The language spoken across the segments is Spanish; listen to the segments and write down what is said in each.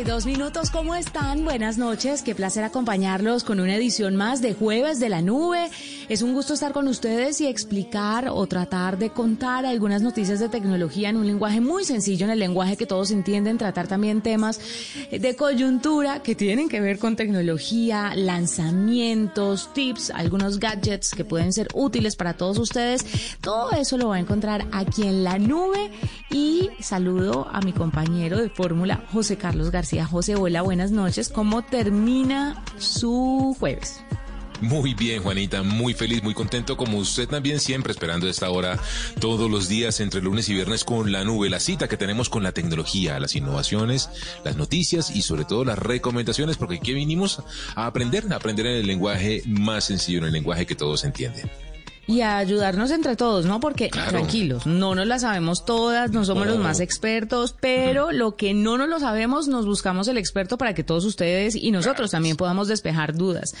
32 minutos, ¿cómo están? Buenas noches, qué placer acompañarlos con una edición más de Jueves de la Nube. Es un gusto estar con ustedes y explicar o tratar de contar algunas noticias de tecnología en un lenguaje muy sencillo, en el lenguaje que todos entienden, tratar también temas de coyuntura que tienen que ver con tecnología, lanzamientos, tips, algunos gadgets que pueden ser útiles para todos ustedes. Todo eso lo va a encontrar aquí en la nube y saludo a mi compañero de fórmula, José Carlos García. José, hola, buenas noches. ¿Cómo termina su jueves? Muy bien, Juanita, muy feliz, muy contento, como usted también, siempre esperando esta hora todos los días entre lunes y viernes con la nube, la cita que tenemos con la tecnología, las innovaciones, las noticias y sobre todo las recomendaciones, porque aquí vinimos a aprender, a aprender en el lenguaje más sencillo, en el lenguaje que todos entienden y a ayudarnos entre todos, ¿no? Porque tranquilos, no nos las sabemos todas, no somos los más expertos, pero lo que no nos lo sabemos, nos buscamos el experto para que todos ustedes y nosotros también podamos despejar dudas.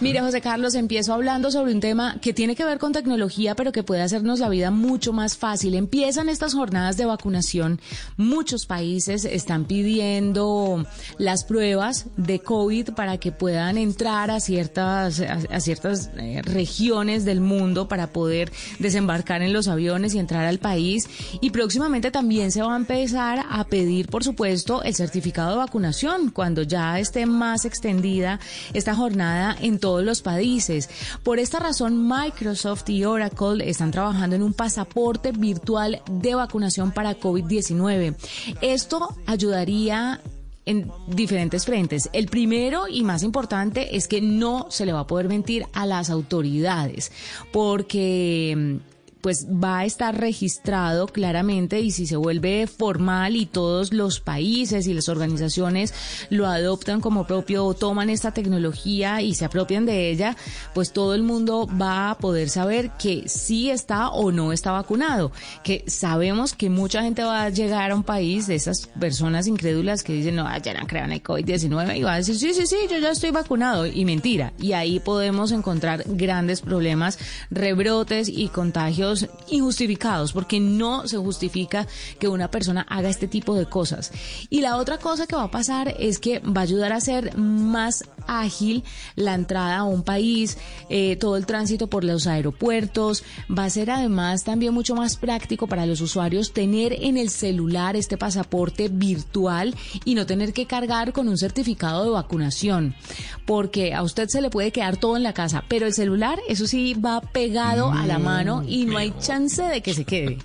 Mire, José Carlos, empiezo hablando sobre un tema que tiene que ver con tecnología, pero que puede hacernos la vida mucho más fácil. Empiezan estas jornadas de vacunación. Muchos países están pidiendo las pruebas de COVID para que puedan entrar a ciertas, a, ciertas eh, regiones del mundo para poder desembarcar en los aviones y entrar al país. Y próximamente también se va a empezar a pedir, por supuesto, el certificado de vacunación cuando ya esté más extendida esta jornada en todos los países. Por esta razón, Microsoft y Oracle están trabajando en un pasaporte virtual de vacunación para COVID-19. Esto ayudaría en diferentes frentes. El primero y más importante es que no se le va a poder mentir a las autoridades, porque pues va a estar registrado claramente y si se vuelve formal y todos los países y las organizaciones lo adoptan como propio o toman esta tecnología y se apropian de ella, pues todo el mundo va a poder saber que sí está o no está vacunado, que sabemos que mucha gente va a llegar a un país de esas personas incrédulas que dicen, no, ya no crean el COVID-19 y va a decir, sí, sí, sí, yo ya estoy vacunado y mentira. Y ahí podemos encontrar grandes problemas, rebrotes y contagios injustificados, porque no se justifica que una persona haga este tipo de cosas. Y la otra cosa que va a pasar es que va a ayudar a ser más ágil la entrada a un país, eh, todo el tránsito por los aeropuertos. Va a ser además también mucho más práctico para los usuarios tener en el celular este pasaporte virtual y no tener que cargar con un certificado de vacunación, porque a usted se le puede quedar todo en la casa, pero el celular, eso sí, va pegado a la mano y no hay chance de que se quede.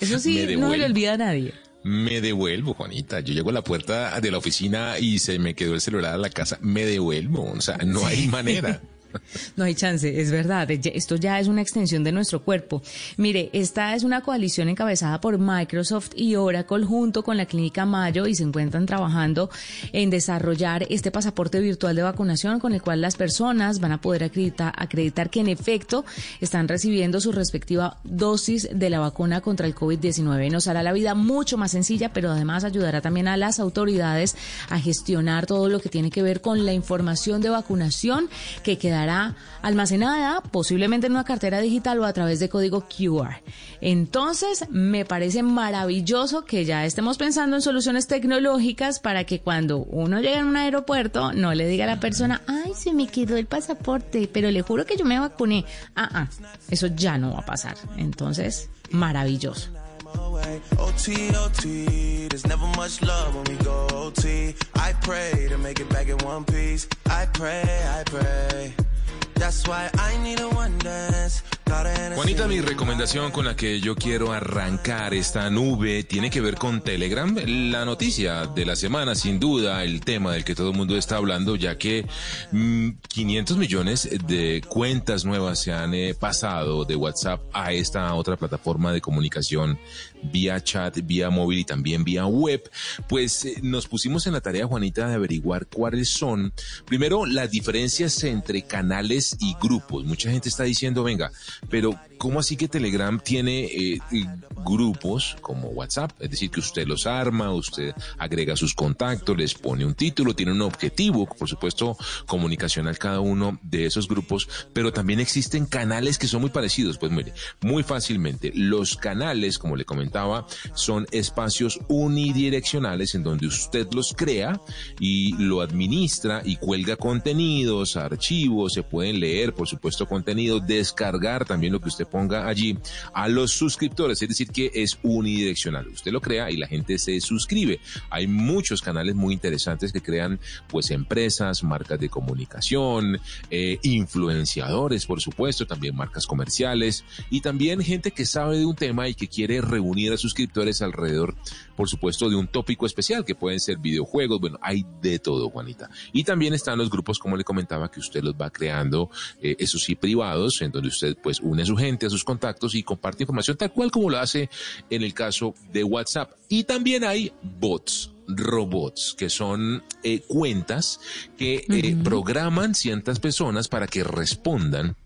Eso sí, no le olvida a nadie me devuelvo, Juanita. Yo llego a la puerta de la oficina y se me quedó el celular a la casa, me devuelvo. O sea, no hay manera. No hay chance, es verdad. Esto ya es una extensión de nuestro cuerpo. Mire, esta es una coalición encabezada por Microsoft y Oracle junto con la Clínica Mayo y se encuentran trabajando en desarrollar este pasaporte virtual de vacunación con el cual las personas van a poder acreditar, acreditar que en efecto están recibiendo su respectiva dosis de la vacuna contra el COVID-19. Nos hará la vida mucho más sencilla, pero además ayudará también a las autoridades a gestionar todo lo que tiene que ver con la información de vacunación que queda almacenada posiblemente en una cartera digital o a través de código QR. Entonces, me parece maravilloso que ya estemos pensando en soluciones tecnológicas para que cuando uno llegue a un aeropuerto no le diga a la persona, ay, se me quedó el pasaporte, pero le juro que yo me vacuné. Ah, ah, eso ya no va a pasar. Entonces, maravilloso. There's never much love when we go OT. I pray to make it back in one piece. I pray, I pray. Juanita, mi recomendación con la que yo quiero arrancar esta nube tiene que ver con Telegram. La noticia de la semana, sin duda, el tema del que todo el mundo está hablando, ya que 500 mm, millones de cuentas nuevas se han eh, pasado de WhatsApp a esta otra plataforma de comunicación vía chat, vía móvil y también vía web. Pues eh, nos pusimos en la tarea, Juanita, de averiguar cuáles son, primero, las diferencias entre canales y grupos. Mucha gente está diciendo, venga, pero ¿cómo así que Telegram tiene eh, grupos como WhatsApp? Es decir, que usted los arma, usted agrega sus contactos, les pone un título, tiene un objetivo, por supuesto, comunicacional cada uno de esos grupos, pero también existen canales que son muy parecidos. Pues mire, muy fácilmente, los canales, como le son espacios unidireccionales en donde usted los crea y lo administra y cuelga contenidos, archivos, se pueden leer, por supuesto, contenido, descargar también lo que usted ponga allí a los suscriptores, es decir, que es unidireccional. Usted lo crea y la gente se suscribe. Hay muchos canales muy interesantes que crean pues empresas, marcas de comunicación, eh, influenciadores, por supuesto, también marcas comerciales y también gente que sabe de un tema y que quiere reunir a suscriptores alrededor, por supuesto, de un tópico especial que pueden ser videojuegos. Bueno, hay de todo, Juanita. Y también están los grupos, como le comentaba, que usted los va creando, eh, esos sí privados, en donde usted pues une a su gente a sus contactos y comparte información tal cual como lo hace en el caso de WhatsApp. Y también hay bots robots, que son eh, cuentas que eh, programan ciertas personas para que respondan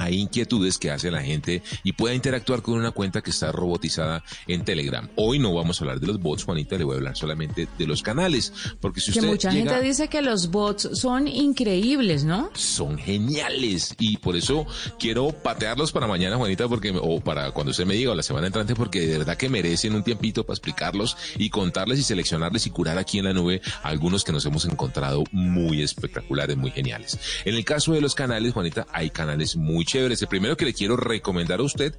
hay inquietudes que hace la gente y pueda interactuar con una cuenta que está robotizada en Telegram. Hoy no vamos a hablar de los bots, Juanita, le voy a hablar solamente de los canales, porque si usted que mucha gente dice que los bots son increíbles, ¿no? Son geniales y por eso quiero patearlos para mañana, Juanita, porque o para cuando usted me diga o la semana entrante, porque de verdad que merecen un tiempito para explicarlos y contarles y seleccionarles y curar aquí en la nube algunos que nos hemos encontrado muy espectaculares, muy geniales. En el caso de los canales, Juanita, hay canales muy chéveres. El primero que le quiero recomendar a usted,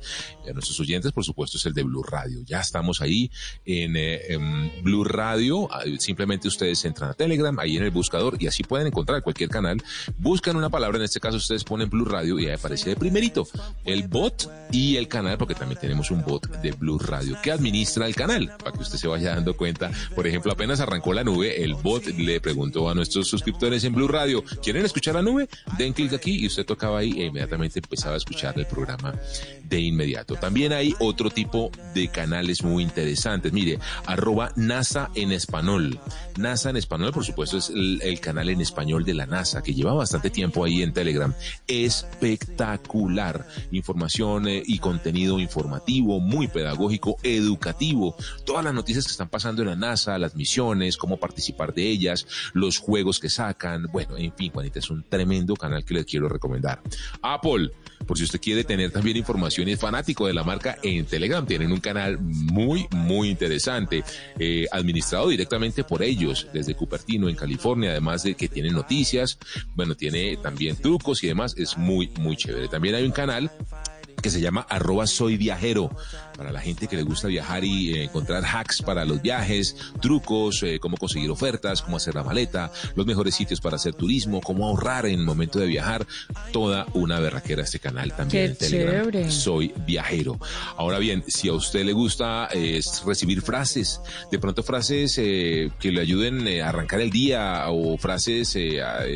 y a nuestros oyentes, por supuesto, es el de Blue Radio. Ya estamos ahí en, eh, Blue Radio. Ah, simplemente ustedes entran a Telegram, ahí en el buscador, y así pueden encontrar cualquier canal. Buscan una palabra, en este caso ustedes ponen Blue Radio y ahí aparece de primerito el bot y el canal, porque también tenemos un bot de Blue Radio que administra el canal, para que usted se vaya dando cuenta. Por ejemplo, apenas arrancó la nube, el bot le preguntó a nuestros suscriptores en Blue Radio, ¿quieren escuchar la nube? Den clic aquí y usted tocaba ahí e inmediatamente empezaba a escuchar el programa de inmediato. También hay otro tipo de canales muy interesantes. Mire, arroba NASA en español. NASA en español, por supuesto, es el, canal en español de la NASA, que lleva bastante tiempo ahí en Telegram. Espectacular. Información eh, y contenido informativo, muy pedagógico, educativo. Todas las noticias que están pasando en la NASA, las misiones, cómo participar de ellas, los juegos que sacan. Bueno, en fin, Juanita, es un tremendo canal que les quiero recomendar. Apple por si usted quiere tener también información y es fanático de la marca en Telegram, tienen un canal muy, muy interesante, eh, administrado directamente por ellos, desde Cupertino, en California, además de que tiene noticias, bueno, tiene también trucos y demás, es muy, muy chévere. También hay un canal que se llama arroba soy viajero para la gente que le gusta viajar y eh, encontrar hacks para los viajes, trucos, eh, cómo conseguir ofertas, cómo hacer la maleta, los mejores sitios para hacer turismo, cómo ahorrar en el momento de viajar. Toda una berraquera este canal también Qué Telegram. Soy viajero. Ahora bien, si a usted le gusta es recibir frases, de pronto frases eh, que le ayuden a arrancar el día o frases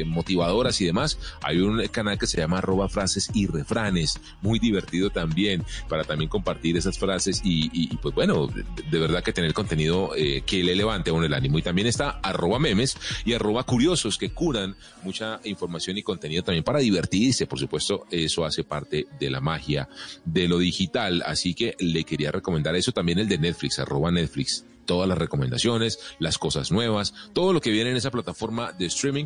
motivadoras y demás, hay un canal que se llama arroba frases y refranes, muy divertido también, para también compartir esas frases y, pues bueno, de, verdad que tener contenido eh, que le levante a el ánimo. Y también está arroba memes y arroba curiosos que curan mucha información y contenido también para divertirse. Por supuesto, eso hace parte de la magia de lo digital. Así que le quería recomendar eso también el de Netflix, arroba Netflix todas las recomendaciones, las cosas nuevas, todo lo que viene en esa plataforma de streaming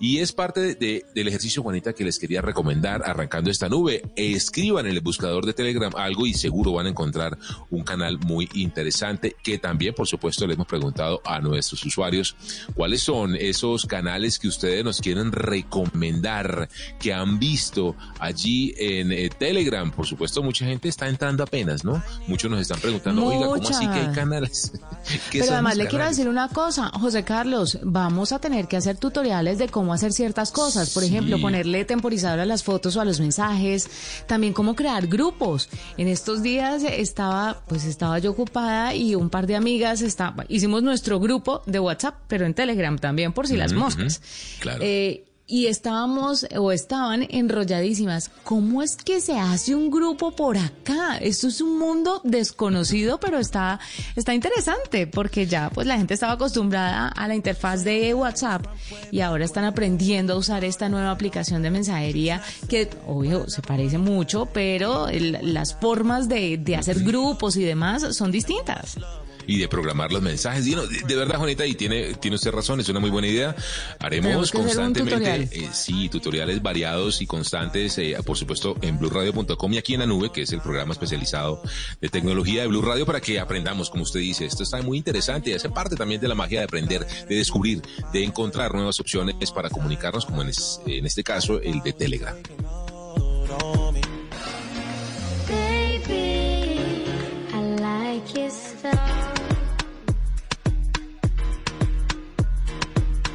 y es parte de, del ejercicio, Juanita, que les quería recomendar arrancando esta nube. Escriban en el buscador de Telegram algo y seguro van a encontrar un canal muy interesante que también, por supuesto, le hemos preguntado a nuestros usuarios cuáles son esos canales que ustedes nos quieren recomendar, que han visto allí en eh, Telegram. Por supuesto, mucha gente está entrando apenas, ¿no? Muchos nos están preguntando, oiga, ¿cómo así que hay canales? Pero además le quiero decir una cosa, José Carlos, vamos a tener que hacer tutoriales de cómo hacer ciertas cosas. Por ejemplo, ponerle temporizador a las fotos o a los mensajes. También cómo crear grupos. En estos días estaba, pues estaba yo ocupada y un par de amigas estaba, hicimos nuestro grupo de WhatsApp, pero en Telegram también, por si las moscas. Claro. Eh, y estábamos o estaban enrolladísimas. ¿Cómo es que se hace un grupo por acá? Esto es un mundo desconocido, pero está, está interesante porque ya pues la gente estaba acostumbrada a la interfaz de WhatsApp y ahora están aprendiendo a usar esta nueva aplicación de mensajería que obvio se parece mucho, pero las formas de, de hacer grupos y demás son distintas y de programar los mensajes. Y de, verdad, Juanita, y tiene, tiene usted razón, es una muy buena idea. Haremos constantemente, eh, sí, tutoriales variados y constantes, eh, por supuesto, en blueradio.com y aquí en la nube, que es el programa especializado de tecnología de Blue Radio, para que aprendamos, como usted dice. Esto está muy interesante y hace parte también de la magia de aprender, de descubrir, de encontrar nuevas opciones para comunicarnos, como en, en este caso, el de Telegram.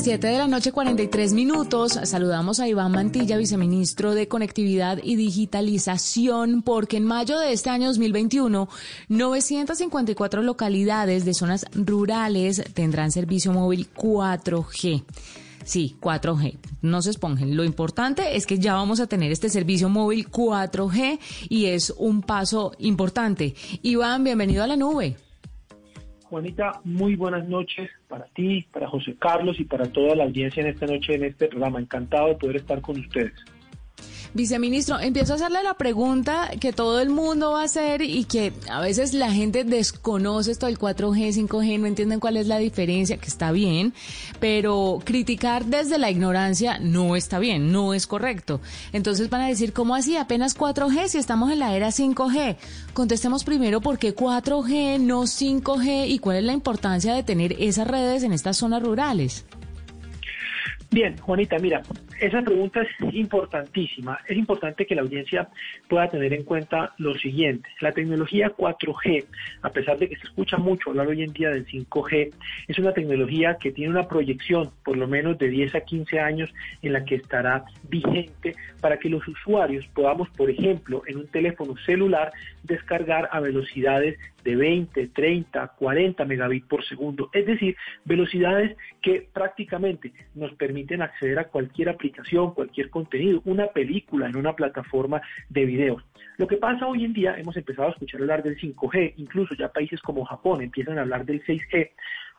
Las 7 de la noche, 43 minutos, saludamos a Iván Mantilla, viceministro de Conectividad y Digitalización, porque en mayo de este año 2021, 954 localidades de zonas rurales tendrán servicio móvil 4G. Sí, 4G. No se esponjen. Lo importante es que ya vamos a tener este servicio móvil 4G y es un paso importante. Iván, bienvenido a la nube. Juanita, muy buenas noches para ti, para José Carlos y para toda la audiencia en esta noche en este programa. Encantado de poder estar con ustedes. Viceministro, empiezo a hacerle la pregunta que todo el mundo va a hacer y que a veces la gente desconoce esto del 4G, 5G, no entienden cuál es la diferencia, que está bien, pero criticar desde la ignorancia no está bien, no es correcto. Entonces van a decir, ¿cómo así? Apenas 4G si estamos en la era 5G. Contestemos primero por qué 4G, no 5G y cuál es la importancia de tener esas redes en estas zonas rurales. Bien, Juanita, mira, esa pregunta es importantísima. Es importante que la audiencia pueda tener en cuenta lo siguiente. La tecnología 4G, a pesar de que se escucha mucho hablar hoy en día del 5G, es una tecnología que tiene una proyección por lo menos de 10 a 15 años en la que estará vigente para que los usuarios podamos, por ejemplo, en un teléfono celular, descargar a velocidades de 20, 30, 40 megabits por segundo, es decir, velocidades que prácticamente nos permiten acceder a cualquier aplicación, cualquier contenido, una película en una plataforma de video. Lo que pasa hoy en día, hemos empezado a escuchar hablar del 5G, incluso ya países como Japón empiezan a hablar del 6G,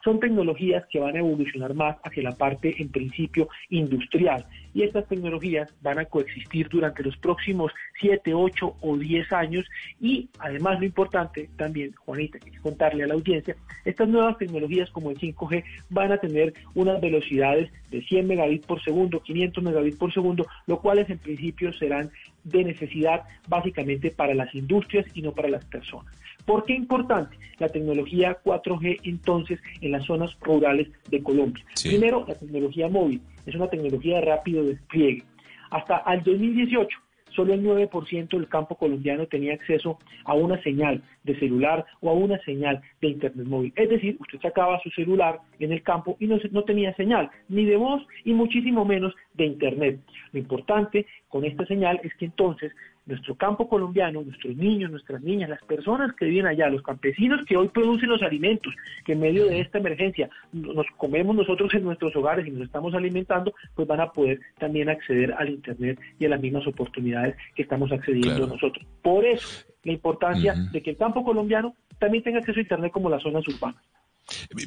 son tecnologías que van a evolucionar más hacia la parte, en principio, industrial. Y estas tecnologías van a coexistir durante los próximos 7, 8 o 10 años. Y además, lo importante también, Juanita, que contarle a la audiencia, estas nuevas tecnologías como el 5G van a tener unas velocidades de 100 megabits por segundo, 500 megabits por segundo, lo cuales en principio serán de necesidad básicamente para las industrias y no para las personas. ¿Por qué importante la tecnología 4G entonces en las zonas rurales de Colombia? Primero, la tecnología móvil es una tecnología de rápido despliegue. Hasta el 2018 solo el 9% del campo colombiano tenía acceso a una señal de celular o a una señal de internet móvil. Es decir, usted sacaba su celular en el campo y no, no tenía señal, ni de voz y muchísimo menos de internet. Lo importante con esta señal es que entonces nuestro campo colombiano, nuestros niños, nuestras niñas, las personas que viven allá, los campesinos que hoy producen los alimentos, que en medio de esta emergencia nos comemos nosotros en nuestros hogares y nos estamos alimentando, pues van a poder también acceder al Internet y a las mismas oportunidades que estamos accediendo nosotros. Por eso, la importancia de que el campo colombiano también tenga acceso a Internet como las zonas urbanas.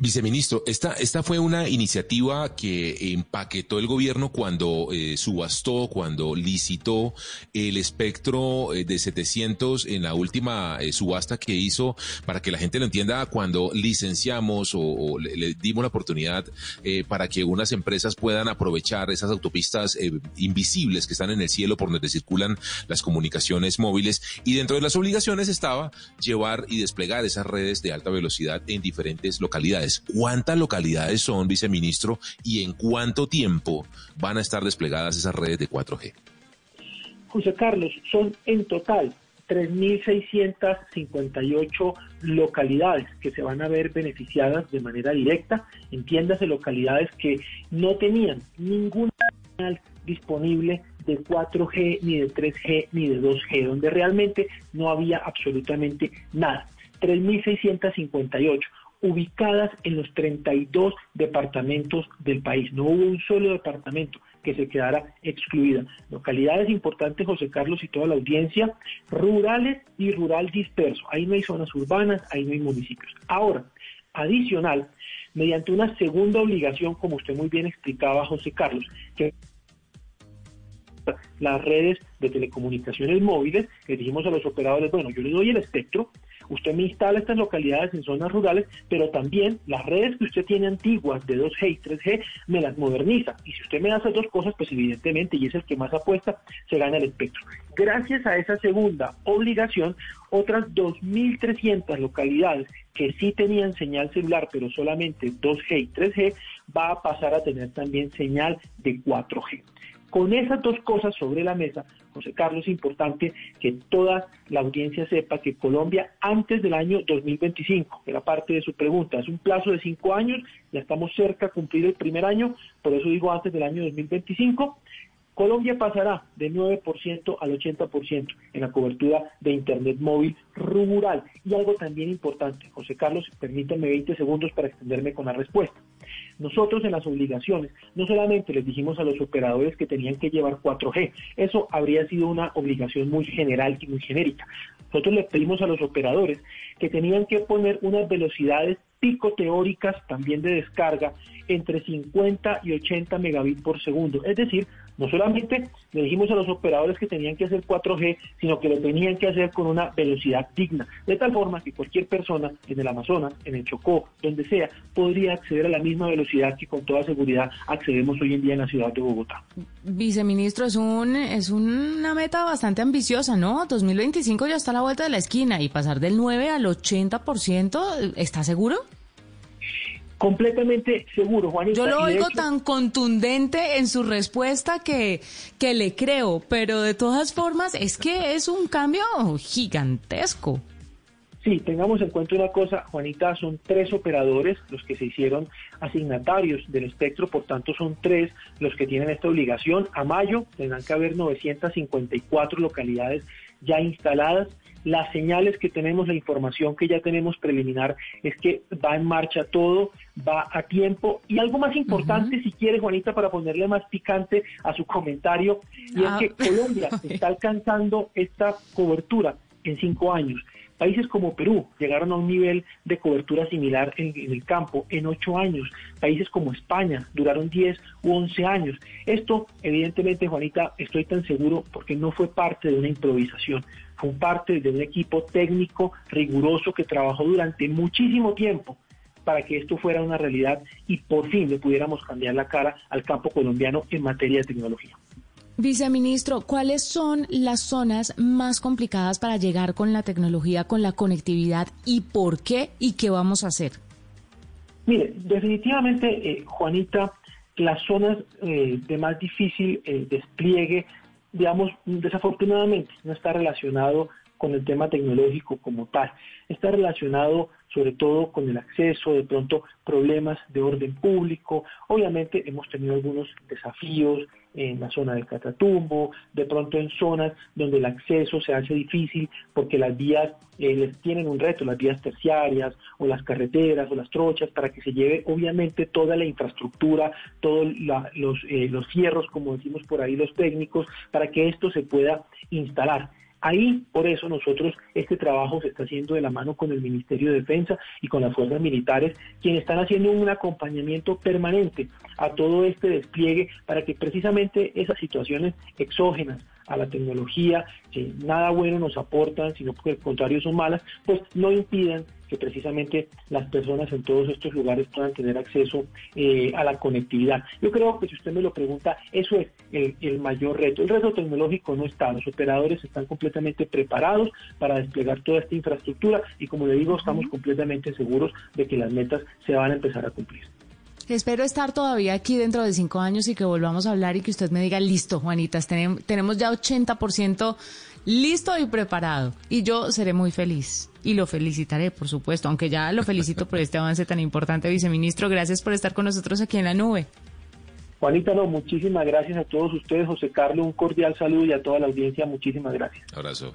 Viceministro, esta, esta fue una iniciativa que empaquetó el gobierno cuando eh, subastó, cuando licitó el espectro eh, de 700 en la última eh, subasta que hizo, para que la gente lo entienda, cuando licenciamos o, le, dimos la oportunidad para que unas empresas puedan aprovechar esas autopistas invisibles que están en el cielo por donde circulan las comunicaciones móviles. Y dentro de las obligaciones estaba llevar y desplegar esas redes de alta velocidad en diferentes localidades. ¿Cuántas localidades son, viceministro, y en cuánto tiempo van a estar desplegadas esas redes de 4G? José Carlos, son en total 3.658 localidades que se van a ver beneficiadas de manera directa. Entiéndase localidades que no tenían ninguna señal disponible de 4G, ni de 3G, ni de 2G, donde realmente no había absolutamente nada. 3.658 ubicadas en los 32 departamentos del país. No hubo un solo departamento que se quedara excluida. Localidades importantes, José Carlos y toda la audiencia, rurales y rural disperso. Ahí no hay zonas urbanas, ahí no hay municipios. Ahora, adicional, mediante una segunda obligación, como usted muy bien explicaba, José Carlos, que las redes de telecomunicaciones móviles, le dijimos a los operadores, bueno, yo les doy el espectro, Usted me instala estas localidades en zonas rurales, pero también las redes que usted tiene antiguas de 2G y 3G me las moderniza. Y si usted me hace dos cosas, pues evidentemente, y es el que más apuesta, se gana el espectro. Gracias a esa segunda obligación, otras 2.300 localidades que sí tenían señal celular, pero solamente 2G y 3G, va a pasar a tener también señal de 4G. Con esas dos cosas sobre la mesa, José Carlos, es importante que toda la audiencia sepa que Colombia antes del año 2025, que era parte de su pregunta, es un plazo de cinco años, ya estamos cerca de cumplir el primer año, por eso digo antes del año 2025, Colombia pasará del 9% al 80% en la cobertura de Internet móvil rural. Y algo también importante, José Carlos, permítanme 20 segundos para extenderme con la respuesta. Nosotros en las obligaciones no solamente les dijimos a los operadores que tenían que llevar 4G, eso habría sido una obligación muy general y muy genérica. Nosotros les pedimos a los operadores que tenían que poner unas velocidades pico teóricas también de descarga entre 50 y 80 megabits por segundo, es decir, no solamente le dijimos a los operadores que tenían que hacer 4G, sino que lo tenían que hacer con una velocidad digna, de tal forma que cualquier persona en el Amazonas, en el Chocó, donde sea, podría acceder a la misma velocidad que con toda seguridad accedemos hoy en día en la ciudad de Bogotá. Viceministro, es un es una meta bastante ambiciosa, ¿no? 2025 ya está a la vuelta de la esquina y pasar del 9 al 80%, ¿está seguro? Completamente seguro, Juanita. Yo lo oigo tan contundente en su respuesta que, que le creo, pero de todas formas es que es un cambio gigantesco. Sí, tengamos en cuenta una cosa, Juanita, son tres operadores los que se hicieron asignatarios del espectro, por tanto son tres los que tienen esta obligación. A mayo tendrán que haber 954 localidades ya instaladas. Las señales que tenemos, la información que ya tenemos preliminar es que va en marcha todo, va a tiempo. Y algo más importante, si quiere, Juanita, para ponerle más picante a su comentario, y es Ah. que Colombia está alcanzando esta cobertura en cinco años. Países como Perú llegaron a un nivel de cobertura similar en, en el campo en ocho años. Países como España duraron 10 u 11 años. Esto, evidentemente, Juanita, estoy tan seguro porque no fue parte de una improvisación. Fue parte de un equipo técnico riguroso que trabajó durante muchísimo tiempo para que esto fuera una realidad y por fin le pudiéramos cambiar la cara al campo colombiano en materia de tecnología. Viceministro, ¿cuáles son las zonas más complicadas para llegar con la tecnología, con la conectividad y por qué y qué vamos a hacer? Mire, definitivamente, eh, Juanita, las zonas eh, de más difícil eh, despliegue, digamos, desafortunadamente no está relacionado con el tema tecnológico como tal. Está relacionado sobre todo con el acceso, de pronto problemas de orden público. Obviamente hemos tenido algunos desafíos en la zona del Catatumbo, de pronto en zonas donde el acceso se hace difícil porque las vías eh, tienen un reto, las vías terciarias o las carreteras o las trochas, para que se lleve obviamente toda la infraestructura, todos los, eh, los fierros, como decimos por ahí los técnicos, para que esto se pueda instalar. Ahí, por eso, nosotros, este trabajo se está haciendo de la mano con el Ministerio de Defensa y con las fuerzas militares, quienes están haciendo un acompañamiento permanente a todo este despliegue para que precisamente esas situaciones exógenas a la tecnología, que nada bueno nos aportan, sino que al contrario son malas, pues no impidan que precisamente las personas en todos estos lugares puedan tener acceso eh, a la conectividad. Yo creo que si usted me lo pregunta, eso es el, el, mayor reto. El reto tecnológico no está, los operadores están completamente preparados para desplegar toda esta infraestructura y como le digo, estamos completamente seguros de que las metas se van a empezar a cumplir. Espero estar todavía aquí dentro de cinco años y que volvamos a hablar y que usted me diga, listo, Juanitas, tenemos ya 80% listo y preparado. Y yo seré muy feliz. Y lo felicitaré, por supuesto, aunque ya lo felicito por este avance tan importante, viceministro. Gracias por estar con nosotros aquí en la nube. Juanita, no, muchísimas gracias a todos ustedes. José Carlos, un cordial saludo y a toda la audiencia, muchísimas gracias. Abrazo.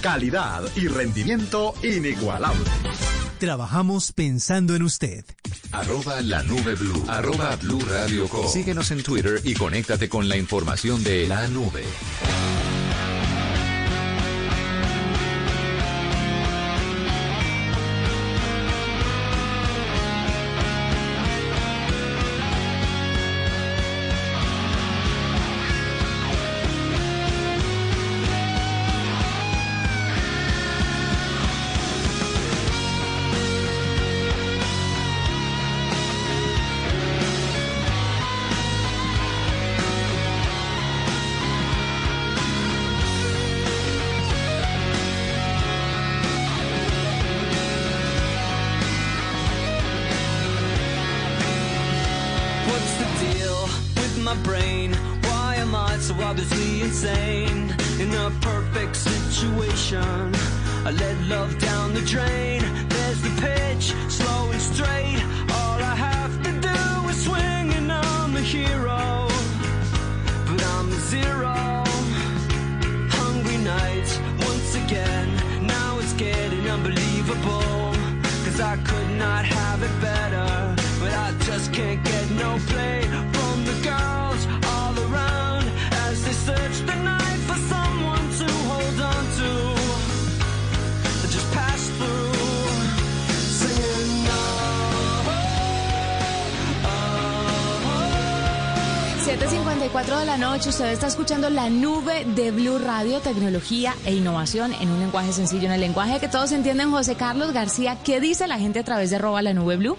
Calidad y rendimiento inigualable. Trabajamos pensando en usted. Arroba la nube blue. Arroba blue radio com. Síguenos en Twitter y conéctate con la información de la nube. Está escuchando la nube de Blue Radio, tecnología e innovación en un lenguaje sencillo, en el lenguaje que todos entienden. José Carlos García, ¿qué dice la gente a través de arroba la nube Blue?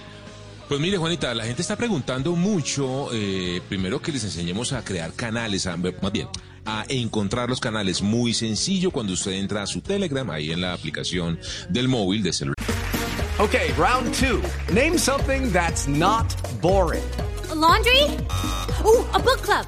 Pues mire, Juanita, la gente está preguntando mucho, eh, primero que les enseñemos a crear canales, a, más bien, a encontrar los canales. Muy sencillo cuando usted entra a su Telegram, ahí en la aplicación del móvil, de celular. Ok, round two. Name something that's not boring. A laundry? Ooh, a book club.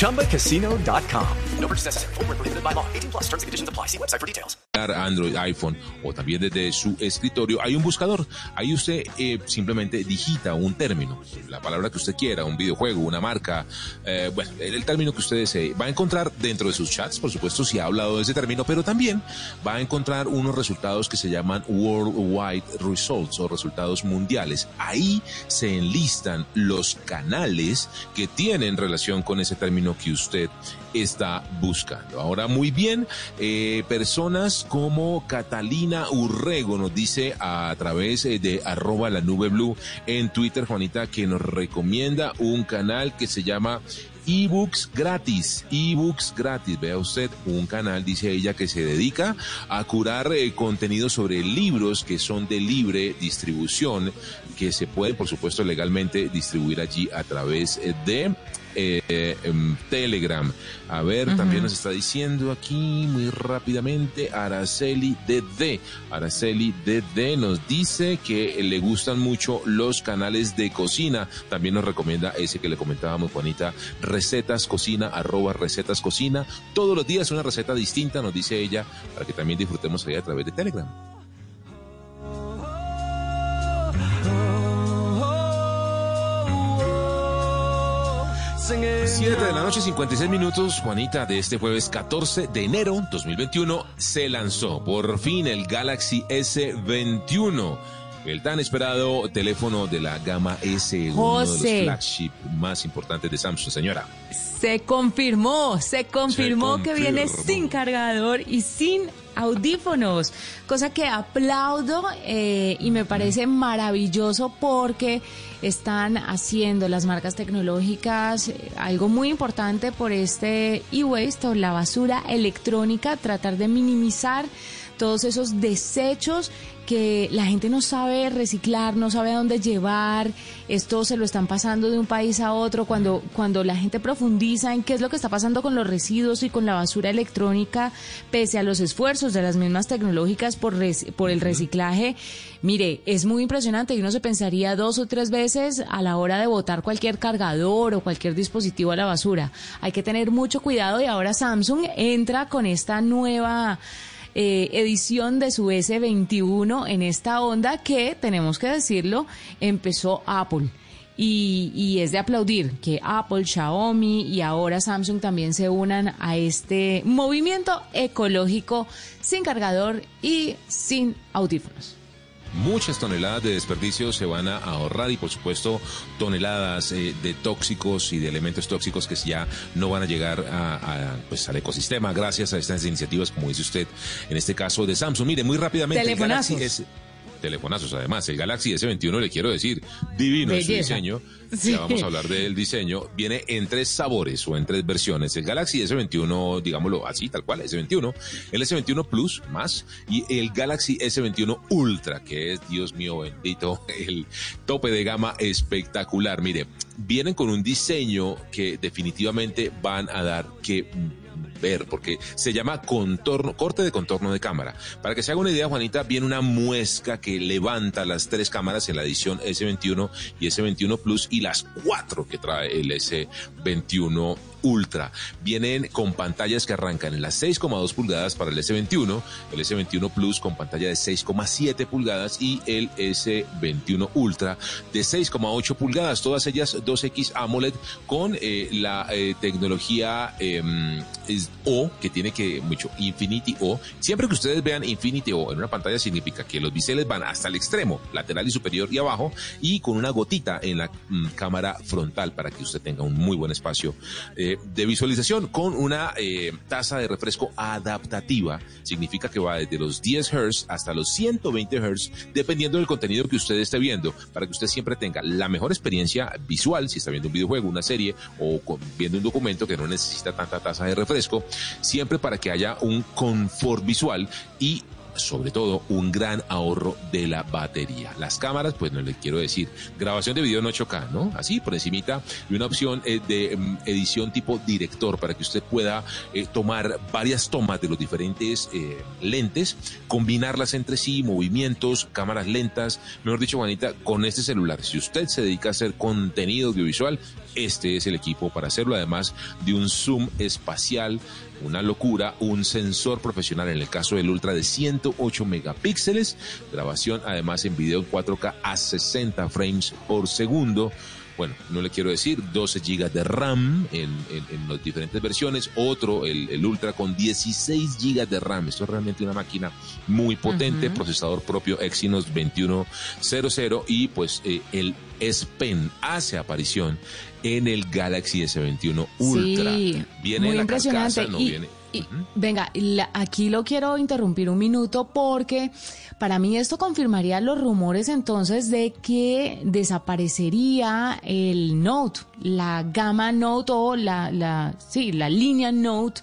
ChumbaCasino.com. No purchase necessary. Full prohibited by law. 18 plus terms and conditions apply. See website for details. Android, iPhone o también desde su escritorio hay un buscador. Ahí usted eh, simplemente digita un término, la palabra que usted quiera, un videojuego, una marca, eh, bueno, el, el término que usted desee. Va a encontrar dentro de sus chats, por supuesto, si ha hablado de ese término, pero también va a encontrar unos resultados que se llaman Worldwide Results o resultados mundiales. Ahí se enlistan los canales que tienen relación con ese término que usted está buscando. Ahora, muy bien, eh, personas como Catalina Urrego nos dice a través eh, de arroba la nube blue en Twitter, Juanita, que nos recomienda un canal que se llama ebooks gratis, ebooks gratis. Vea usted un canal, dice ella, que se dedica a curar eh, contenidos sobre libros que son de libre distribución, que se pueden, por supuesto, legalmente distribuir allí a través eh, de eh, Telegram. A ver, también nos está diciendo aquí muy rápidamente Araceli DD. Araceli DD nos dice que le gustan mucho los canales de cocina. También nos recomienda ese que le comentábamos, Juanita, recetas cocina, arroba recetas cocina. Todos los días una receta distinta, nos dice ella, para que también disfrutemos ahí a través de Telegram. Siete de la noche, 56 minutos, Juanita, de este jueves 14 de enero 2021, se lanzó por fin el Galaxy S21. El tan esperado teléfono de la gama S, uno de los flagship más importantes de Samsung, señora. Se confirmó, se confirmó Se que viene sin cargador y sin audífonos, cosa que aplaudo eh, y me parece maravilloso porque están haciendo las marcas tecnológicas eh, algo muy importante por este e-waste o la basura electrónica, tratar de minimizar todos esos desechos que la gente no sabe reciclar, no sabe a dónde llevar, esto se lo están pasando de un país a otro, cuando, cuando la gente profundiza en qué es lo que está pasando con los residuos y con la basura electrónica, pese a los esfuerzos de las mismas tecnológicas por, por el reciclaje, mire, es muy impresionante. Y uno se pensaría dos o tres veces a la hora de botar cualquier cargador o cualquier dispositivo a la basura. Hay que tener mucho cuidado. Y ahora Samsung entra con esta nueva eh, edición de su S21 en esta onda que, tenemos que decirlo, empezó Apple. Y, y es de aplaudir que Apple, Xiaomi y ahora Samsung también se unan a este movimiento ecológico sin cargador y sin audífonos. Muchas toneladas de desperdicios se van a ahorrar y por supuesto toneladas eh, de tóxicos y de elementos tóxicos que ya no van a llegar a, a, pues, al ecosistema gracias a estas iniciativas como dice usted en este caso de Samsung. Mire, muy rápidamente. el Telefonazos. Galaxy S- telefonazos además. El Galaxy S21 le quiero decir, divino en su Belleza. diseño. Sí. Ya vamos a hablar del diseño. Viene en tres sabores o en tres versiones. El Galaxy S21, digámoslo así, tal cual, S21. El S21 Plus más y el Galaxy S21 Ultra, que es, Dios mío bendito, el tope de gama espectacular. Mire, vienen con un diseño que definitivamente van a dar que ver, porque se llama contorno, corte de contorno de cámara. Para que se haga una idea, Juanita, viene una muesca que levanta las tres cámaras en la edición S21 y S21 Plus y las cuatro que trae el S21 Ultra. Vienen con pantallas que arrancan en las 6,2 pulgadas para el S21, el S21 Plus con pantalla de 6,7 pulgadas y el S21 Ultra de 6,8 pulgadas, todas ellas 2X AMOLED con eh, la eh, tecnología em, O, que tiene que mucho Infinity O. Siempre que ustedes vean Infinity O en una pantalla significa que los biseles van hasta el extremo, lateral y superior y abajo, y con una gotita en la mm, cámara frontal para que usted tenga un muy buen espacio eh, de visualización con una eh, tasa de refresco adaptativa. Significa que va desde los 10 Hz hasta los 120 Hz, dependiendo del contenido que usted esté viendo, para que usted siempre tenga la mejor experiencia visual, si está viendo un videojuego, una serie o viendo un documento que no necesita tanta tasa de refresco, siempre para que haya un confort visual y sobre todo un gran ahorro de la batería. Las cámaras, pues no le quiero decir, grabación de video en 8K, ¿no? Así por encimita y una opción eh, de mm, edición tipo director para que usted pueda eh, tomar varias tomas de los diferentes eh, lentes, combinarlas entre sí, movimientos, cámaras lentas, mejor dicho, Juanita, con este celular. Si usted se dedica a hacer contenido audiovisual, este es el equipo para hacerlo, además de un zoom espacial una locura, un sensor profesional en el caso del Ultra de 108 megapíxeles, grabación además en video en 4K a 60 frames por segundo. Bueno, no le quiero decir, 12 GB de RAM en, las diferentes versiones, otro, el, Ultra con 16 GB de RAM. Esto es realmente una máquina muy potente, procesador propio Exynos 2100 y pues eh, el S Pen hace aparición en el Galaxy S21 Ultra. Sí, viene muy impresionante. y, Venga, aquí lo quiero interrumpir un minuto porque para mí esto confirmaría los rumores entonces de que desaparecería el Note, la gama Note o la, la, sí, la línea Note.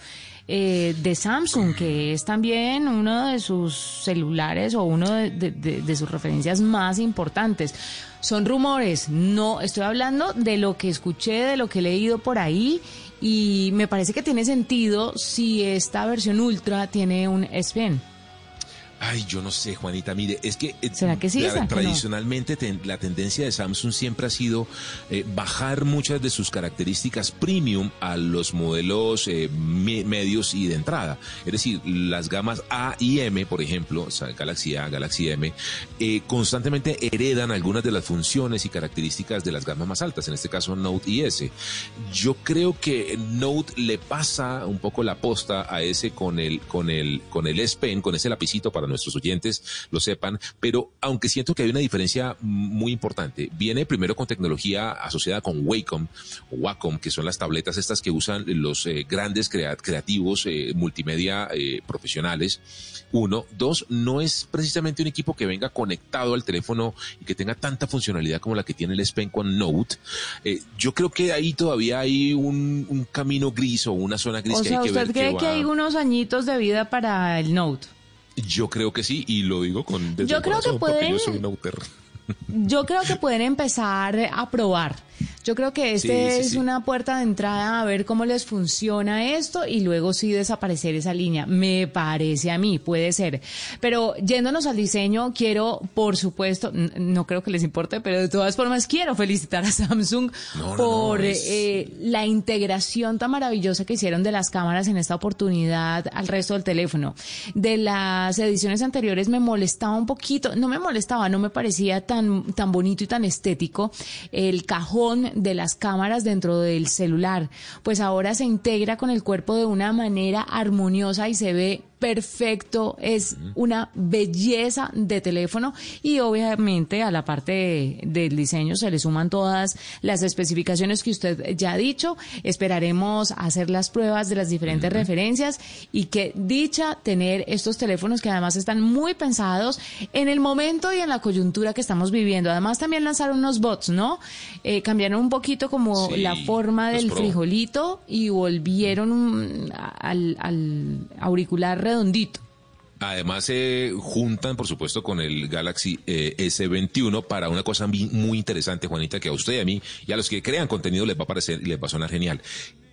Eh, de Samsung, que es también uno de sus celulares o uno de sus referencias más importantes. Son rumores, no estoy hablando de lo que escuché, de lo que he leído por ahí y me parece que tiene sentido si esta versión ultra tiene un S Pen. Ay, yo no sé, Juanita. Mire, es que, eh, ¿Será que sí, tradicionalmente la tendencia de Samsung siempre ha sido eh, bajar muchas de sus características premium a los modelos eh, medios y de entrada. Es decir, las gamas A y M, por ejemplo, Galaxy A, Galaxy M, constantemente heredan algunas de las funciones y características de las gamas más altas, en este caso Note y S. Yo creo que Note le pasa un poco la posta a ese con el, con el, con el S Pen, con ese lapicito para nuestros oyentes lo sepan, pero aunque siento que hay una diferencia muy importante, viene primero con tecnología asociada con Wacom, Wacom, que son las tabletas estas que usan los eh, grandes creativos eh, multimedia eh, profesionales. Uno, dos, no es precisamente un equipo que venga conectado al teléfono y que tenga tanta funcionalidad como la que tiene el S Pen con Note. yo creo que ahí todavía hay un, camino gris o una zona gris que hay que ¿usted cree que hay unos añitos de vida para el Note? Yo creo que sí, y lo digo con desde yo creo que pueden, yo soy un Yo creo que pueden empezar a probar. Yo creo que este es una puerta de entrada a ver cómo les funciona esto y luego sí desaparecer esa línea. Me parece a mí, puede ser. Pero yéndonos al diseño, quiero, por supuesto, no creo que les importe, pero de todas formas quiero felicitar a Samsung por eh, la integración tan maravillosa que hicieron de las cámaras en esta oportunidad al resto del teléfono. De las ediciones anteriores me molestaba un poquito, no me molestaba, no me parecía tan, tan bonito y tan estético el cajón de las cámaras dentro del celular, pues ahora se integra con el cuerpo de una manera armoniosa y se ve perfecto, es una belleza de teléfono y obviamente a la parte del diseño se le suman todas las especificaciones que usted ya ha dicho. Esperaremos hacer las pruebas de las diferentes referencias y que dicha tener estos teléfonos que además están muy pensados en el momento y en la coyuntura que estamos viviendo. Además también lanzaron unos bots, ¿no? Eh, cambiaron un poquito como la forma del frijolito y volvieron al, al auricular redondito. Además se juntan, por supuesto, con el Galaxy eh, S21 para una cosa muy interesante, Juanita, que a usted y a mí y a los que crean contenido les va a parecer y les va a sonar genial.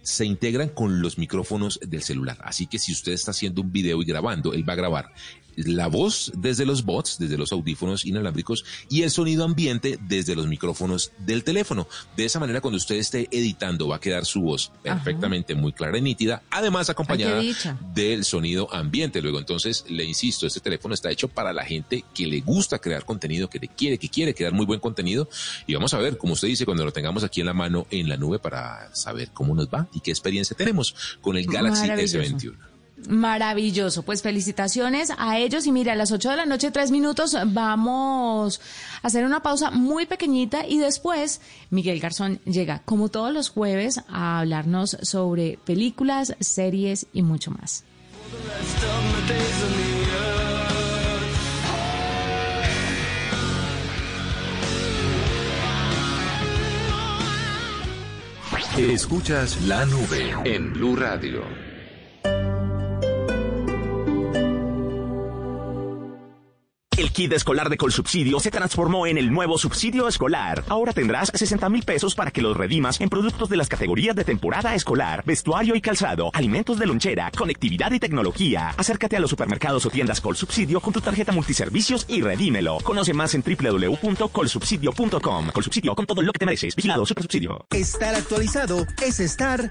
Se integran con los micrófonos del celular. Así que si usted está haciendo un video y grabando, él va a grabar la voz desde los bots, desde los audífonos inalámbricos y el sonido ambiente desde los micrófonos del teléfono. De esa manera, cuando usted esté editando, va a quedar su voz perfectamente muy clara y nítida, además acompañada del sonido ambiente. Luego, entonces, le insisto, este teléfono está hecho para la gente que le gusta crear contenido, que le quiere, que quiere crear muy buen contenido. Y vamos a ver, como usted dice, cuando lo tengamos aquí en la mano en la nube para saber cómo nos va y qué experiencia tenemos con el Galaxy S21. Maravilloso, pues felicitaciones a ellos y mira, a las 8 de la noche, tres minutos, vamos a hacer una pausa muy pequeñita y después Miguel Garzón llega, como todos los jueves, a hablarnos sobre películas, series y mucho más. Escuchas la nube en Blue Radio. Kit escolar de Colsubsidio se transformó en el nuevo subsidio escolar. Ahora tendrás 60 mil pesos para que los redimas en productos de las categorías de temporada escolar, vestuario y calzado, alimentos de lonchera, conectividad y tecnología. Acércate a los supermercados o tiendas Colsubsidio con tu tarjeta multiservicios y redímelo. Conoce más en www.colsubsidio.com. Colsubsidio con todo lo que te mereces. Vigilado Supersubsidio. Estar actualizado es estar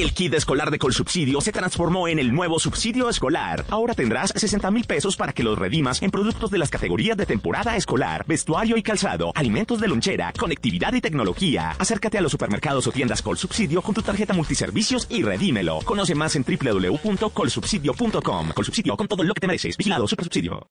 El kit escolar de Colsubsidio se transformó en el nuevo subsidio escolar. Ahora tendrás 60 mil pesos para que los redimas en productos de las categorías de temporada escolar, vestuario y calzado, alimentos de lonchera, conectividad y tecnología. Acércate a los supermercados o tiendas Colsubsidio con tu tarjeta multiservicios y redímelo. Conoce más en www.colsubsidio.com. Colsubsidio con todo lo que te mereces. Vigilado Supersubsidio.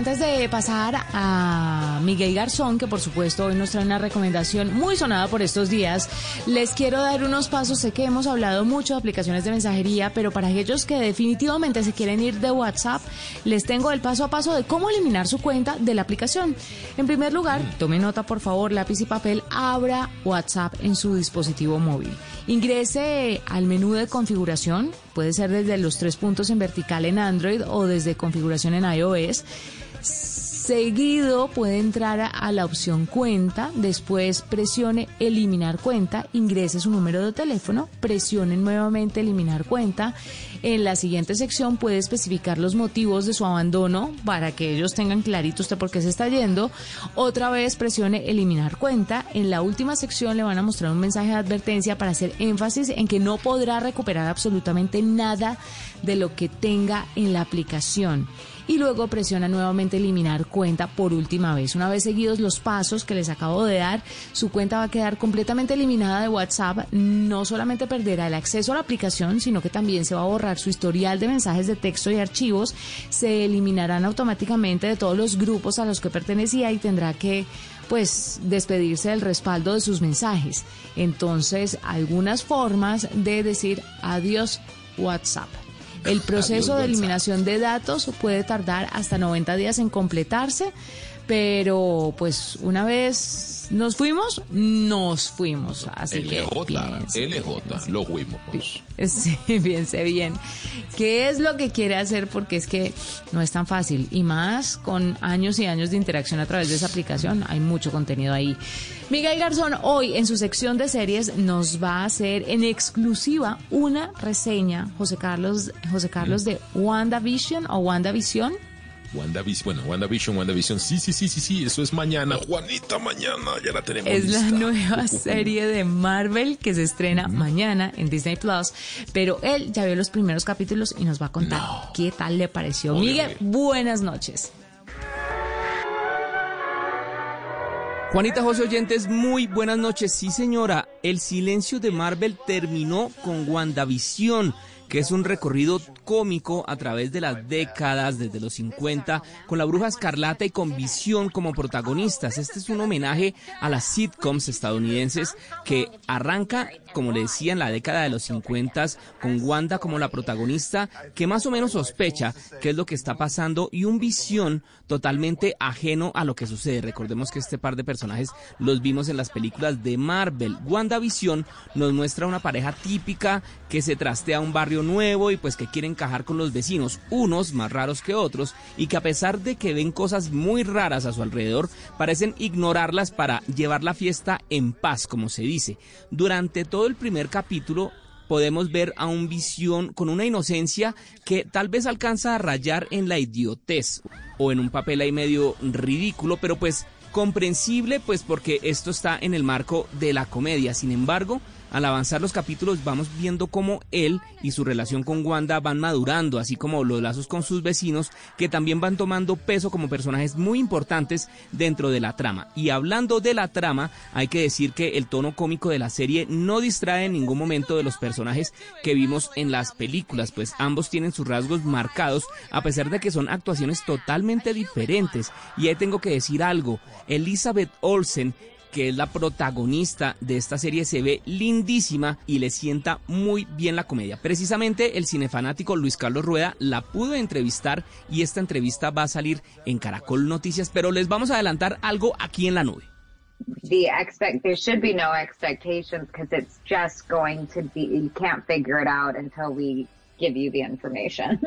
Antes de pasar a Miguel Garzón, que por supuesto hoy nos trae una recomendación muy sonada por estos días. Les quiero dar unos pasos. Sé que hemos hablado mucho de aplicaciones de mensajería, pero para aquellos que definitivamente se quieren ir de WhatsApp, les tengo el paso a paso de cómo eliminar su cuenta de la aplicación. En primer lugar, tome nota por favor, lápiz y papel, abra WhatsApp en su dispositivo móvil. Ingrese al menú de configuración, puede ser desde los tres puntos en vertical en Android o desde configuración en iOS. Seguido puede entrar a- la opción cuenta, después presione eliminar cuenta, ingrese su número de teléfono, presione nuevamente eliminar cuenta. En la siguiente sección puede especificar los motivos de su abandono para que ellos tengan clarito usted por qué se está yendo. Otra vez presione eliminar cuenta. En la última sección le van a mostrar un mensaje de advertencia para hacer énfasis en que no podrá recuperar absolutamente nada de lo que tenga en la aplicación y luego presiona nuevamente eliminar cuenta por última vez. Una vez seguidos los pasos que les acabo de dar, su cuenta va a quedar completamente eliminada de WhatsApp. No solamente perderá el acceso a la aplicación, sino que también se va a borrar su historial de mensajes de texto y archivos. Se eliminarán automáticamente de todos los grupos a los que pertenecía y tendrá que pues despedirse del respaldo de sus mensajes. Entonces, algunas formas de decir adiós WhatsApp. El proceso de eliminación de datos puede tardar hasta 90 días en completarse, pero pues una vez nos fuimos, nos fuimos. Así que LJ, piense. LJ, lo fuimos. Sí, piense bien. ¿Qué es lo que quiere hacer? Porque es que no es tan fácil. Y más con años y años de interacción a través de esa aplicación, hay mucho contenido ahí. Miguel Garzón hoy en su sección de series nos va a hacer en exclusiva una reseña, José Carlos, José Carlos de WandaVision o WandaVision. WandaVision, bueno, WandaVision, WandaVision, sí, sí, sí, sí, sí, eso es mañana, Juanita, mañana, ya la tenemos. Es la nueva serie de Marvel que se estrena mañana en Disney Plus, pero él ya vio los primeros capítulos y nos va a contar qué tal le pareció. Miguel, buenas noches. Juanita José Oyentes, muy buenas noches. Sí, señora, el silencio de Marvel terminó con WandaVision que es un recorrido cómico a través de las décadas, desde los 50, con la bruja escarlata y con visión como protagonistas. Este es un homenaje a las sitcoms estadounidenses que arranca, como le decía, en la década de los 50 con Wanda como la protagonista, que más o menos sospecha qué es lo que está pasando y un visión totalmente ajeno a lo que sucede. Recordemos que este par de personajes los vimos en las películas de Marvel. WandaVision nos muestra una pareja típica que se trastea un barrio nuevo y pues que quieren encajar con los vecinos, unos más raros que otros, y que a pesar de que ven cosas muy raras a su alrededor, parecen ignorarlas para llevar la fiesta en paz, como se dice. Durante todo el primer capítulo podemos ver a un visión con una inocencia que tal vez alcanza a rayar en la idiotez o en un papel ahí medio ridículo, pero pues comprensible pues porque esto está en el marco de la comedia. Sin embargo, al avanzar los capítulos vamos viendo cómo él y su relación con Wanda van madurando, así como los lazos con sus vecinos, que también van tomando peso como personajes muy importantes dentro de la trama. Y hablando de la trama, hay que decir que el tono cómico de la serie no distrae en ningún momento de los personajes que vimos en las películas, pues ambos tienen sus rasgos marcados, a pesar de que son actuaciones totalmente diferentes. Y ahí tengo que decir algo, Elizabeth Olsen que es la protagonista de esta serie, se ve lindísima y le sienta muy bien la comedia. Precisamente el cinefanático Luis Carlos Rueda la pudo entrevistar y esta entrevista va a salir en Caracol Noticias, pero les vamos a adelantar algo aquí en la nube. the expect there should be no expectations because it's just going to be you can't figure it out until we give you the information.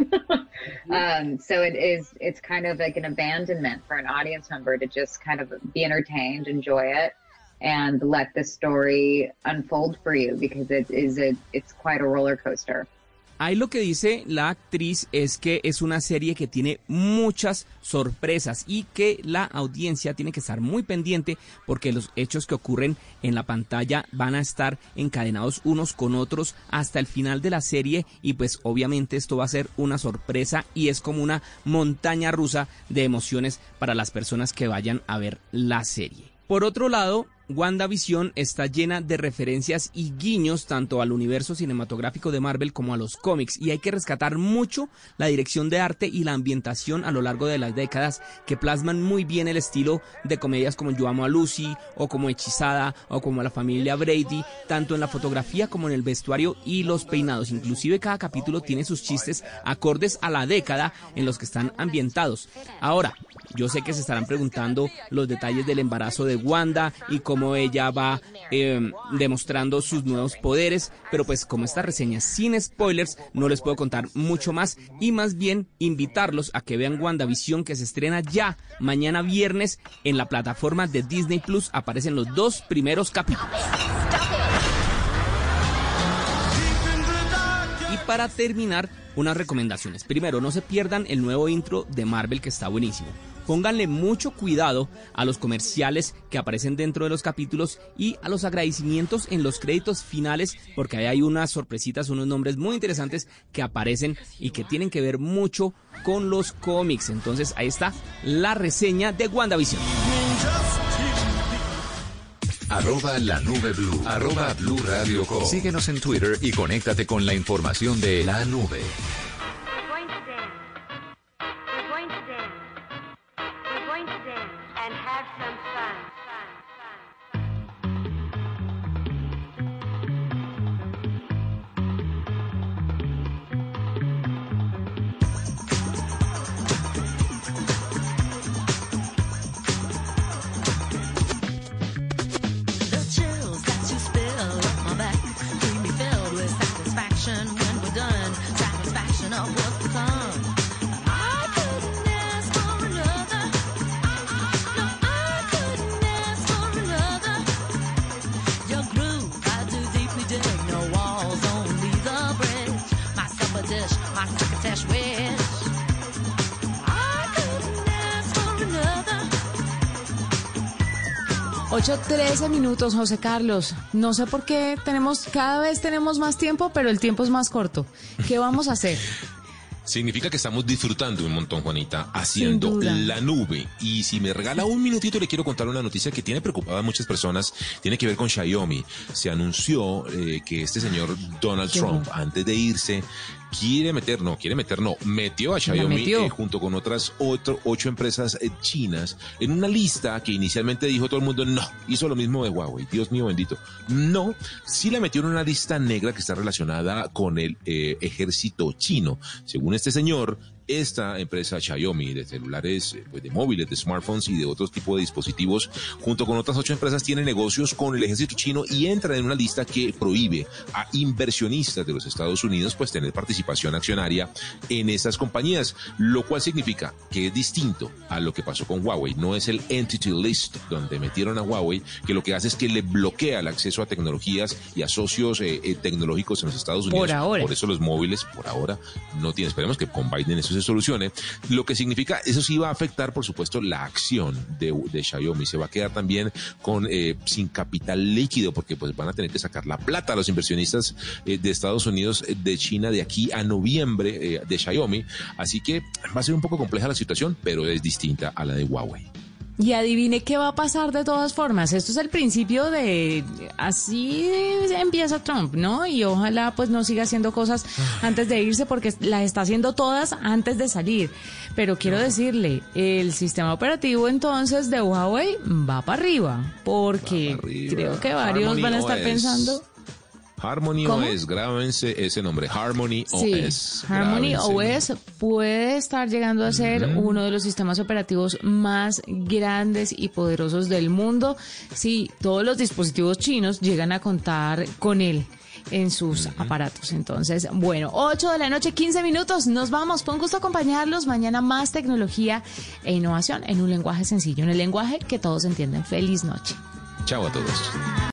um, so it is, it's kind of like an abandonment for an audience member to just kind of be entertained, enjoy it, and let the story unfold for you because it is a, it's quite a roller coaster. Ahí lo que dice la actriz es que es una serie que tiene muchas sorpresas y que la audiencia tiene que estar muy pendiente porque los hechos que ocurren en la pantalla van a estar encadenados unos con otros hasta el final de la serie y pues obviamente esto va a ser una sorpresa y es como una montaña rusa de emociones para las personas que vayan a ver la serie. Por otro lado, WandaVision está llena de referencias y guiños tanto al universo cinematográfico de Marvel como a los cómics y hay que rescatar mucho la dirección de arte y la ambientación a lo largo de las décadas que plasman muy bien el estilo de comedias como Yo amo a Lucy o como Hechizada o como La familia Brady, tanto en la fotografía como en el vestuario y los peinados. Inclusive cada capítulo tiene sus chistes acordes a la década en los que están ambientados. Ahora, yo sé que se estarán preguntando los detalles del embarazo de Wanda y cómo ella va eh, demostrando sus nuevos poderes, pero pues como esta reseña sin spoilers, no les puedo contar mucho más y más bien invitarlos a que vean WandaVision que se estrena ya mañana viernes en la plataforma de Disney Plus. Aparecen los dos primeros capítulos. Y para terminar, unas recomendaciones. Primero, no se pierdan el nuevo intro de Marvel que está buenísimo. Pónganle mucho cuidado a los comerciales que aparecen dentro de los capítulos y a los agradecimientos en los créditos finales, porque ahí hay unas sorpresitas, unos nombres muy interesantes que aparecen y que tienen que ver mucho con los cómics. Entonces ahí está la reseña de WandaVision. Arroba la nube blue. Arroba blue radio Síguenos en Twitter y conéctate con la información de la nube. 8.13 minutos, José Carlos. No sé por qué tenemos, cada vez tenemos más tiempo, pero el tiempo es más corto. ¿Qué vamos a hacer? Significa que estamos disfrutando un montón, Juanita, haciendo la nube. Y si me regala un minutito, le quiero contar una noticia que tiene preocupada a muchas personas. Tiene que ver con Xiaomi. Se anunció eh, que este señor Donald Trump, antes de irse, quiere meter, no, quiere meter, no, metió a Xiaomi eh, junto con otras ocho empresas eh, chinas en una lista que inicialmente dijo todo el mundo, no, hizo lo mismo de Huawei, Dios mío bendito. No, sí la metió en una lista negra que está relacionada con el eh, ejército chino. Según este señor, esta empresa Xiaomi de celulares, eh, pues de móviles, de smartphones y de otros tipos de dispositivos, junto con otras ocho empresas, tiene negocios con el ejército chino y entra en una lista que prohíbe a inversionistas de los Estados Unidos pues tener participación accionaria en esas compañías, lo cual significa que es distinto a lo que pasó con Huawei. No es el Entity List donde metieron a Huawei, que lo que hace es que le bloquea el acceso a tecnologías y a socios eh, eh, tecnológicos en los Estados Unidos. Por ahora. Por eso los móviles, por ahora, no tienen. Esperemos que con Biden eso se solucione, lo que significa, eso sí va a afectar, por supuesto, la acción de, Xiaomi. Se va a quedar también con eh, sin capital líquido, porque pues van a tener que sacar la plata a los inversionistas eh, de Estados Unidos, eh, de China, de aquí a noviembre de Xiaomi. Así que va a ser un poco compleja la situación, pero es distinta a la de Huawei. Y adivine qué va a pasar de todas formas. Esto es el principio de así empieza Trump, ¿no? Y ojalá pues no siga haciendo cosas antes de irse porque las está haciendo todas antes de salir. Pero quiero decirle, el sistema operativo entonces de Huawei va para arriba porque creo que varios van a estar pensando Harmony OS, grábense ese nombre, Harmony OS. Harmony OS puede estar llegando a ser uno de los sistemas operativos más grandes y poderosos del mundo si todos los dispositivos chinos llegan a contar con él en sus aparatos. Entonces, bueno, 8 de la noche, 15 minutos, nos vamos. Con gusto acompañarlos. Mañana más tecnología e innovación en un lenguaje sencillo, en el lenguaje que todos entienden. Feliz noche. Chao a todos.